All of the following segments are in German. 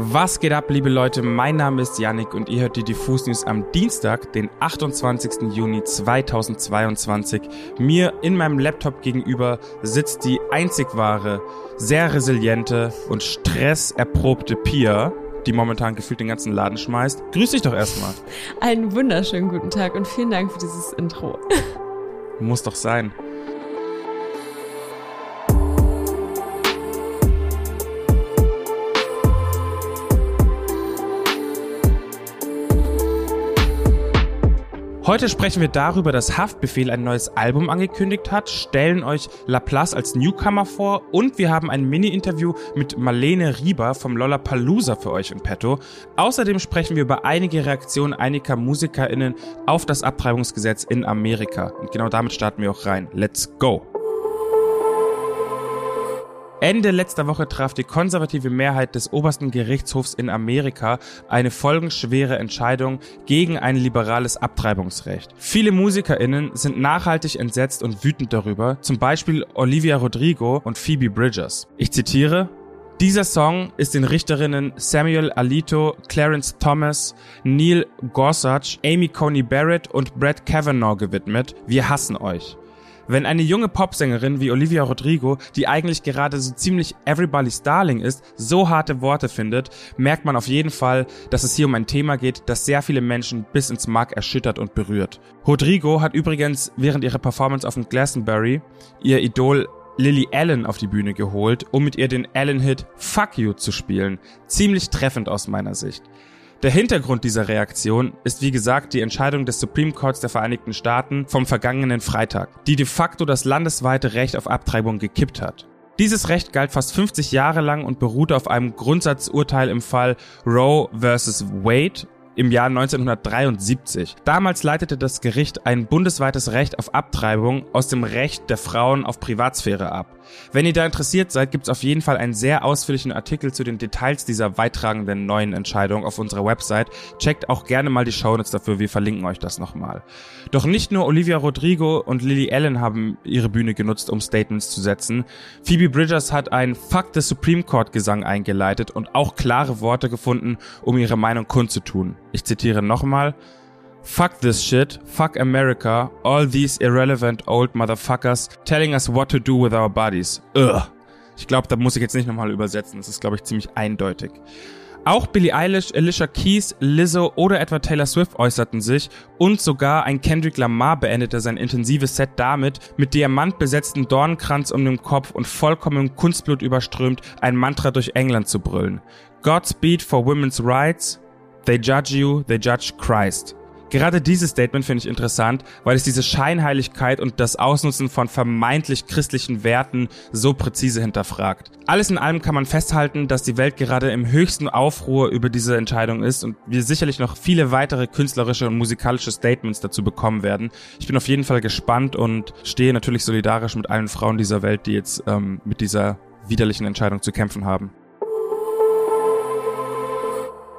Was geht ab, liebe Leute? Mein Name ist Yannick und ihr hört die Diffus News am Dienstag, den 28. Juni 2022. Mir in meinem Laptop gegenüber sitzt die einzig wahre, sehr resiliente und stresserprobte Pia, die momentan gefühlt den ganzen Laden schmeißt. Grüß dich doch erstmal. Einen wunderschönen guten Tag und vielen Dank für dieses Intro. Muss doch sein. Heute sprechen wir darüber, dass Haftbefehl ein neues Album angekündigt hat, stellen euch Laplace als Newcomer vor und wir haben ein Mini-Interview mit Marlene Rieber vom Lollapalooza für euch in petto. Außerdem sprechen wir über einige Reaktionen einiger MusikerInnen auf das Abtreibungsgesetz in Amerika. Und genau damit starten wir auch rein. Let's go! Ende letzter Woche traf die konservative Mehrheit des obersten Gerichtshofs in Amerika eine folgenschwere Entscheidung gegen ein liberales Abtreibungsrecht. Viele MusikerInnen sind nachhaltig entsetzt und wütend darüber, zum Beispiel Olivia Rodrigo und Phoebe Bridgers. Ich zitiere, dieser Song ist den Richterinnen Samuel Alito, Clarence Thomas, Neil Gorsuch, Amy Coney Barrett und Brett Kavanaugh gewidmet. Wir hassen euch. Wenn eine junge Popsängerin wie Olivia Rodrigo, die eigentlich gerade so ziemlich Everybody's Darling ist, so harte Worte findet, merkt man auf jeden Fall, dass es hier um ein Thema geht, das sehr viele Menschen bis ins Mark erschüttert und berührt. Rodrigo hat übrigens während ihrer Performance auf dem Glastonbury ihr Idol Lily Allen auf die Bühne geholt, um mit ihr den Allen-Hit Fuck You zu spielen. Ziemlich treffend aus meiner Sicht. Der Hintergrund dieser Reaktion ist wie gesagt die Entscheidung des Supreme Courts der Vereinigten Staaten vom vergangenen Freitag, die de facto das landesweite Recht auf Abtreibung gekippt hat. Dieses Recht galt fast 50 Jahre lang und beruhte auf einem Grundsatzurteil im Fall Roe vs. Wade im Jahr 1973. Damals leitete das Gericht ein bundesweites Recht auf Abtreibung aus dem Recht der Frauen auf Privatsphäre ab. Wenn ihr da interessiert seid, gibt's auf jeden Fall einen sehr ausführlichen Artikel zu den Details dieser weittragenden neuen Entscheidung auf unserer Website. Checkt auch gerne mal die Shownotes dafür, wir verlinken euch das nochmal. Doch nicht nur Olivia Rodrigo und Lily Allen haben ihre Bühne genutzt, um Statements zu setzen. Phoebe Bridgers hat ein Fuck the Supreme Court Gesang eingeleitet und auch klare Worte gefunden, um ihre Meinung kundzutun. Ich zitiere nochmal. Fuck this shit, fuck America, all these irrelevant old motherfuckers telling us what to do with our bodies. Ugh. Ich glaube, da muss ich jetzt nicht nochmal übersetzen. Das ist, glaube ich, ziemlich eindeutig. Auch Billie Eilish, Alicia Keys, Lizzo oder etwa Taylor Swift äußerten sich und sogar ein Kendrick Lamar beendete sein intensives Set damit, mit diamantbesetzten Dornenkranz um den Kopf und vollkommenem Kunstblut überströmt ein Mantra durch England zu brüllen. Godspeed for women's rights, They judge you, they judge Christ. Gerade dieses Statement finde ich interessant, weil es diese Scheinheiligkeit und das Ausnutzen von vermeintlich christlichen Werten so präzise hinterfragt. Alles in allem kann man festhalten, dass die Welt gerade im höchsten Aufruhr über diese Entscheidung ist und wir sicherlich noch viele weitere künstlerische und musikalische Statements dazu bekommen werden. Ich bin auf jeden Fall gespannt und stehe natürlich solidarisch mit allen Frauen dieser Welt, die jetzt ähm, mit dieser widerlichen Entscheidung zu kämpfen haben.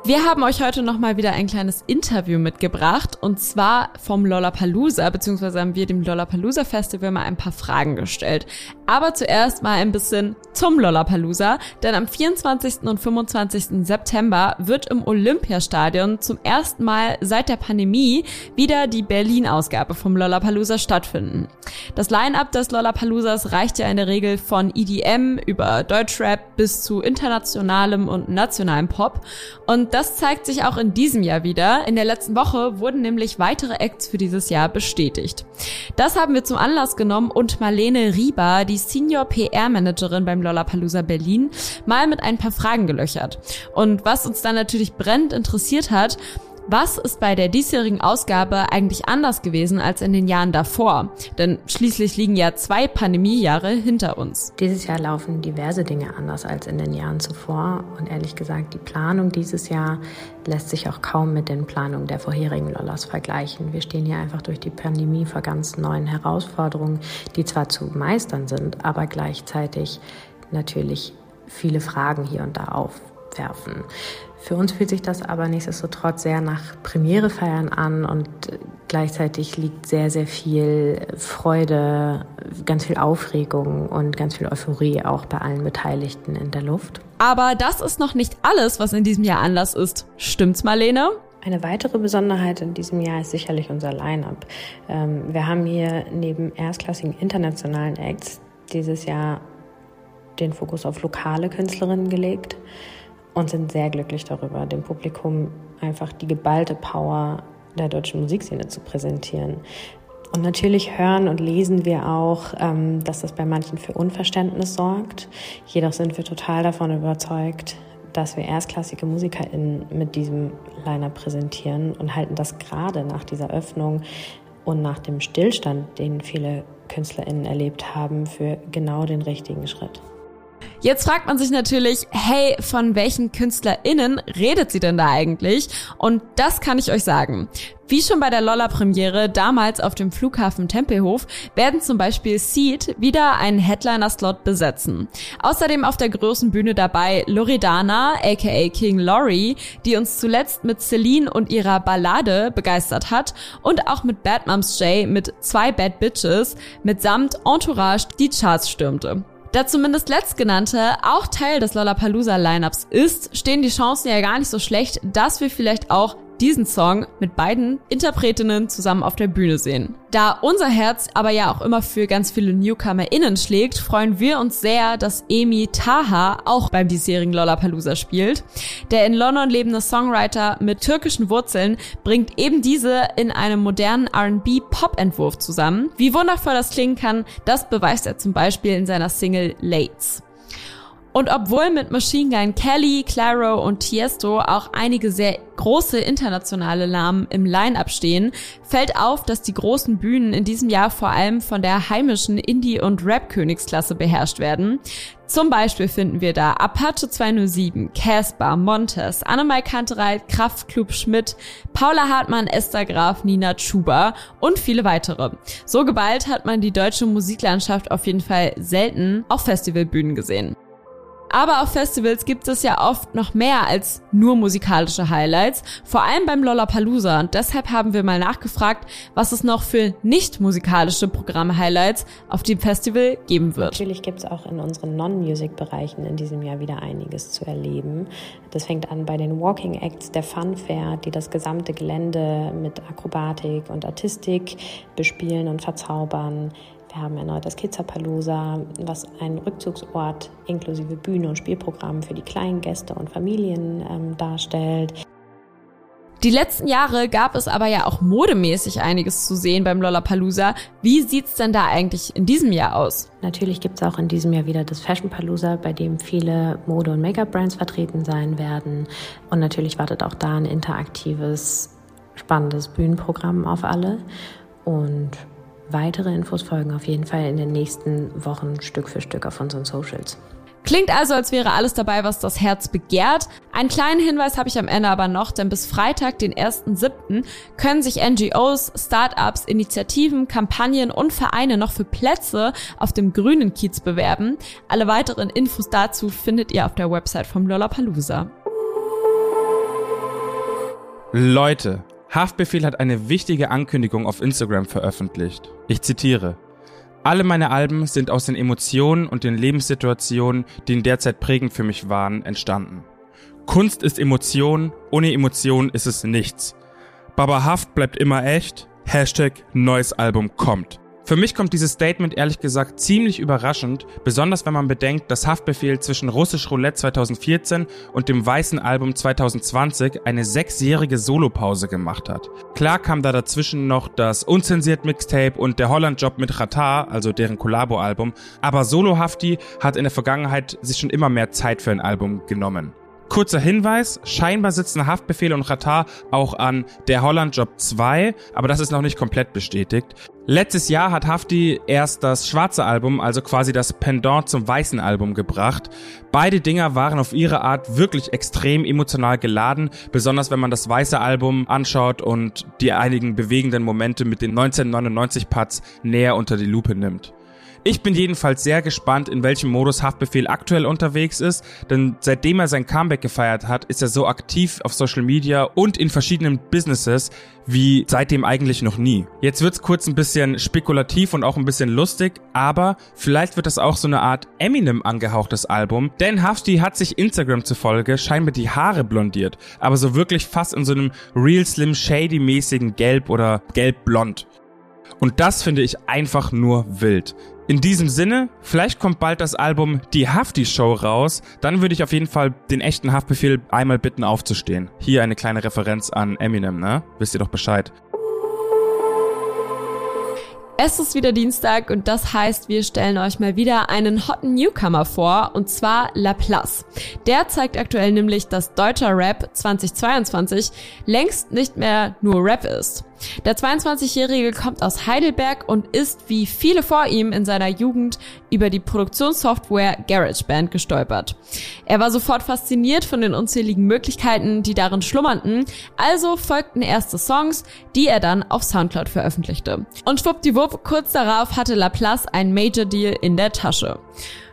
Wir haben euch heute nochmal wieder ein kleines Interview mitgebracht und zwar vom Lollapalooza, beziehungsweise haben wir dem Lollapalooza Festival mal ein paar Fragen gestellt. Aber zuerst mal ein bisschen zum Lollapalooza, denn am 24. und 25. September wird im Olympiastadion zum ersten Mal seit der Pandemie wieder die Berlin-Ausgabe vom Lollapalooza stattfinden. Das Line-Up des Lollapaloozas reicht ja in der Regel von EDM über Deutschrap bis zu internationalem und nationalem Pop und und das zeigt sich auch in diesem Jahr wieder. In der letzten Woche wurden nämlich weitere Acts für dieses Jahr bestätigt. Das haben wir zum Anlass genommen und Marlene Rieber, die Senior PR-Managerin beim Lollapalooza Berlin, mal mit ein paar Fragen gelöchert. Und was uns dann natürlich brennend interessiert hat, was ist bei der diesjährigen Ausgabe eigentlich anders gewesen als in den Jahren davor? Denn schließlich liegen ja zwei Pandemiejahre hinter uns. Dieses Jahr laufen diverse Dinge anders als in den Jahren zuvor. Und ehrlich gesagt, die Planung dieses Jahr lässt sich auch kaum mit den Planungen der vorherigen Lollas vergleichen. Wir stehen hier einfach durch die Pandemie vor ganz neuen Herausforderungen, die zwar zu meistern sind, aber gleichzeitig natürlich viele Fragen hier und da auf abwerfen. Für uns fühlt sich das aber nichtsdestotrotz sehr nach Premierefeiern an und gleichzeitig liegt sehr, sehr viel Freude, ganz viel Aufregung und ganz viel Euphorie auch bei allen Beteiligten in der Luft. Aber das ist noch nicht alles, was in diesem Jahr Anlass ist. Stimmt's, Marlene? Eine weitere Besonderheit in diesem Jahr ist sicherlich unser Line-up. Ähm, wir haben hier neben erstklassigen internationalen Acts dieses Jahr den Fokus auf lokale Künstlerinnen gelegt und sind sehr glücklich darüber, dem Publikum einfach die geballte Power der deutschen Musikszene zu präsentieren. Und natürlich hören und lesen wir auch, ähm, dass das bei manchen für Unverständnis sorgt. Jedoch sind wir total davon überzeugt, dass wir erstklassige MusikerInnen mit diesem Liner präsentieren und halten das gerade nach dieser Öffnung und nach dem Stillstand, den viele KünstlerInnen erlebt haben, für genau den richtigen Schritt. Jetzt fragt man sich natürlich, hey, von welchen KünstlerInnen redet sie denn da eigentlich? Und das kann ich euch sagen. Wie schon bei der Lolla-Premiere damals auf dem Flughafen Tempelhof werden zum Beispiel Seed wieder einen Headliner-Slot besetzen. Außerdem auf der großen Bühne dabei Loredana, aka King Laurie, die uns zuletzt mit Celine und ihrer Ballade begeistert hat und auch mit Bad Moms J mit zwei Bad Bitches mitsamt Entourage die Charts stürmte. Da zumindest letztgenannte auch Teil des Lollapalooza-Lineups ist, stehen die Chancen ja gar nicht so schlecht, dass wir vielleicht auch diesen Song mit beiden Interpretinnen zusammen auf der Bühne sehen. Da unser Herz aber ja auch immer für ganz viele NewcomerInnen schlägt, freuen wir uns sehr, dass Emi Taha auch beim diesjährigen Lollapalooza spielt. Der in London lebende Songwriter mit türkischen Wurzeln bringt eben diese in einem modernen R&B-Pop-Entwurf zusammen. Wie wundervoll das klingen kann, das beweist er zum Beispiel in seiner Single Lates. Und obwohl mit Machine Gun Kelly, Claro und Tiesto auch einige sehr große internationale Namen im Line-up stehen, fällt auf, dass die großen Bühnen in diesem Jahr vor allem von der heimischen Indie- und Rap-Königsklasse beherrscht werden. Zum Beispiel finden wir da Apache 207, Casper, Montes, Annemai Kantereit, Kraftklub Schmidt, Paula Hartmann, Esther Graf, Nina Chuba und viele weitere. So geballt hat man die deutsche Musiklandschaft auf jeden Fall selten auf Festivalbühnen gesehen. Aber auf Festivals gibt es ja oft noch mehr als nur musikalische Highlights, vor allem beim Lollapalooza. Und deshalb haben wir mal nachgefragt, was es noch für nicht musikalische Programm-Highlights auf dem Festival geben wird. Natürlich gibt es auch in unseren Non-Music-Bereichen in diesem Jahr wieder einiges zu erleben. Das fängt an bei den Walking Acts der Fun Fair, die das gesamte Gelände mit Akrobatik und Artistik bespielen und verzaubern. Wir haben erneut das Kidzapalooza, was ein Rückzugsort inklusive Bühne und Spielprogramm für die kleinen Gäste und Familien ähm, darstellt. Die letzten Jahre gab es aber ja auch modemäßig einiges zu sehen beim Lollapalooza. Wie sieht's denn da eigentlich in diesem Jahr aus? Natürlich gibt's auch in diesem Jahr wieder das Fashion Palooza, bei dem viele Mode- und Make-up-Brands vertreten sein werden. Und natürlich wartet auch da ein interaktives, spannendes Bühnenprogramm auf alle. Und Weitere Infos folgen auf jeden Fall in den nächsten Wochen Stück für Stück auf unseren Socials. Klingt also, als wäre alles dabei, was das Herz begehrt. Einen kleinen Hinweis habe ich am Ende aber noch, denn bis Freitag, den 1.7., können sich NGOs, Startups, Initiativen, Kampagnen und Vereine noch für Plätze auf dem grünen Kiez bewerben. Alle weiteren Infos dazu findet ihr auf der Website vom Lollapalooza. Leute, Haftbefehl hat eine wichtige Ankündigung auf Instagram veröffentlicht. Ich zitiere. Alle meine Alben sind aus den Emotionen und den Lebenssituationen, die in der Zeit prägend für mich waren, entstanden. Kunst ist Emotion, ohne Emotion ist es nichts. Baba Haft bleibt immer echt. Hashtag neues Album kommt. Für mich kommt dieses Statement ehrlich gesagt ziemlich überraschend, besonders wenn man bedenkt, dass Haftbefehl zwischen Russisch Roulette 2014 und dem Weißen Album 2020 eine sechsjährige Solopause gemacht hat. Klar kam da dazwischen noch das Unzensiert Mixtape und der Holland Job mit Ratar, also deren Collabo-Album, aber Solo Hafti hat in der Vergangenheit sich schon immer mehr Zeit für ein Album genommen. Kurzer Hinweis, scheinbar sitzen Haftbefehl und Ratar auch an Der Holland Job 2, aber das ist noch nicht komplett bestätigt. Letztes Jahr hat Hafti erst das schwarze Album, also quasi das Pendant zum weißen Album gebracht. Beide Dinger waren auf ihre Art wirklich extrem emotional geladen, besonders wenn man das weiße Album anschaut und die einigen bewegenden Momente mit den 1999 Parts näher unter die Lupe nimmt. Ich bin jedenfalls sehr gespannt, in welchem Modus Haftbefehl aktuell unterwegs ist, denn seitdem er sein Comeback gefeiert hat, ist er so aktiv auf Social Media und in verschiedenen Businesses wie seitdem eigentlich noch nie. Jetzt wird's kurz ein bisschen spekulativ und auch ein bisschen lustig, aber vielleicht wird das auch so eine Art Eminem angehauchtes Album, denn Hafti hat sich Instagram zufolge scheinbar die Haare blondiert, aber so wirklich fast in so einem Real Slim Shady mäßigen Gelb oder Gelb-Blond. Und das finde ich einfach nur wild. In diesem Sinne, vielleicht kommt bald das Album Die Hafti Show raus. Dann würde ich auf jeden Fall den echten Haftbefehl einmal bitten aufzustehen. Hier eine kleine Referenz an Eminem, ne? Wisst ihr doch Bescheid. Es ist wieder Dienstag und das heißt, wir stellen euch mal wieder einen hotten Newcomer vor und zwar Laplace. Der zeigt aktuell nämlich, dass deutscher Rap 2022 längst nicht mehr nur Rap ist. Der 22-Jährige kommt aus Heidelberg und ist wie viele vor ihm in seiner Jugend über die Produktionssoftware GarageBand gestolpert. Er war sofort fasziniert von den unzähligen Möglichkeiten, die darin schlummerten, also folgten erste Songs, die er dann auf Soundcloud veröffentlichte. Und schwuppdiwupp, kurz darauf hatte Laplace ein Major Deal in der Tasche.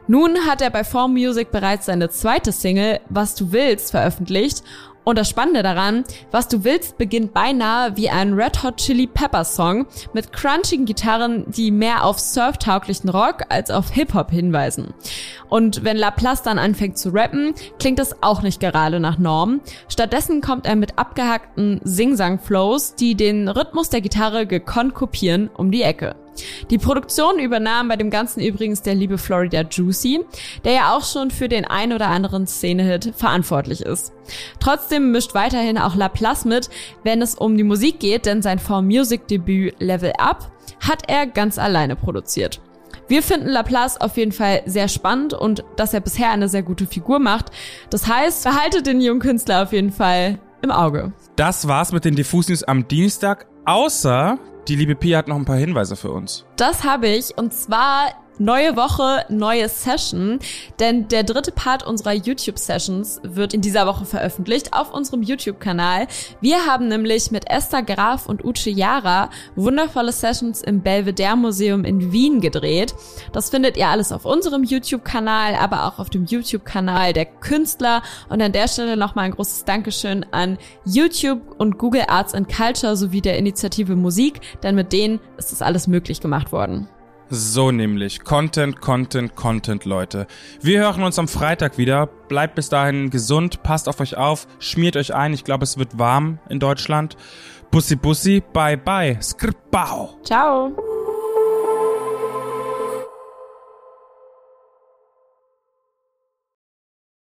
Nun hat er bei Form Music bereits seine zweite Single Was du willst veröffentlicht und das Spannende daran, was du willst, beginnt beinahe wie ein Red Hot Chili Pepper Song mit crunchigen Gitarren, die mehr auf surftauglichen Rock als auf Hip-Hop hinweisen. Und wenn Laplace dann anfängt zu rappen, klingt das auch nicht gerade nach Norm. Stattdessen kommt er mit abgehackten Sing-Sang-Flows, die den Rhythmus der Gitarre gekonnt kopieren, um die Ecke. Die Produktion übernahm bei dem Ganzen übrigens der liebe Florida Juicy, der ja auch schon für den ein oder anderen Szene-Hit verantwortlich ist. Trotzdem mischt weiterhin auch Laplace mit, wenn es um die Musik geht, denn sein For-Music-Debüt Level Up hat er ganz alleine produziert. Wir finden Laplace auf jeden Fall sehr spannend und dass er bisher eine sehr gute Figur macht. Das heißt, behaltet den jungen Künstler auf jeden Fall im Auge. Das war's mit den Diffus News am Dienstag, außer die liebe Pia hat noch ein paar Hinweise für uns. Das habe ich und zwar Neue Woche, neue Session, denn der dritte Part unserer YouTube-Sessions wird in dieser Woche veröffentlicht auf unserem YouTube-Kanal. Wir haben nämlich mit Esther Graf und Uche Yara wundervolle Sessions im Belvedere Museum in Wien gedreht. Das findet ihr alles auf unserem YouTube-Kanal, aber auch auf dem YouTube-Kanal der Künstler. Und an der Stelle nochmal ein großes Dankeschön an YouTube und Google Arts and Culture sowie der Initiative Musik, denn mit denen ist das alles möglich gemacht worden. So nämlich. Content, Content, Content, Leute. Wir hören uns am Freitag wieder. Bleibt bis dahin gesund, passt auf euch auf, schmiert euch ein. Ich glaube, es wird warm in Deutschland. Bussi Bussi, bye bye. Skripau. Ciao.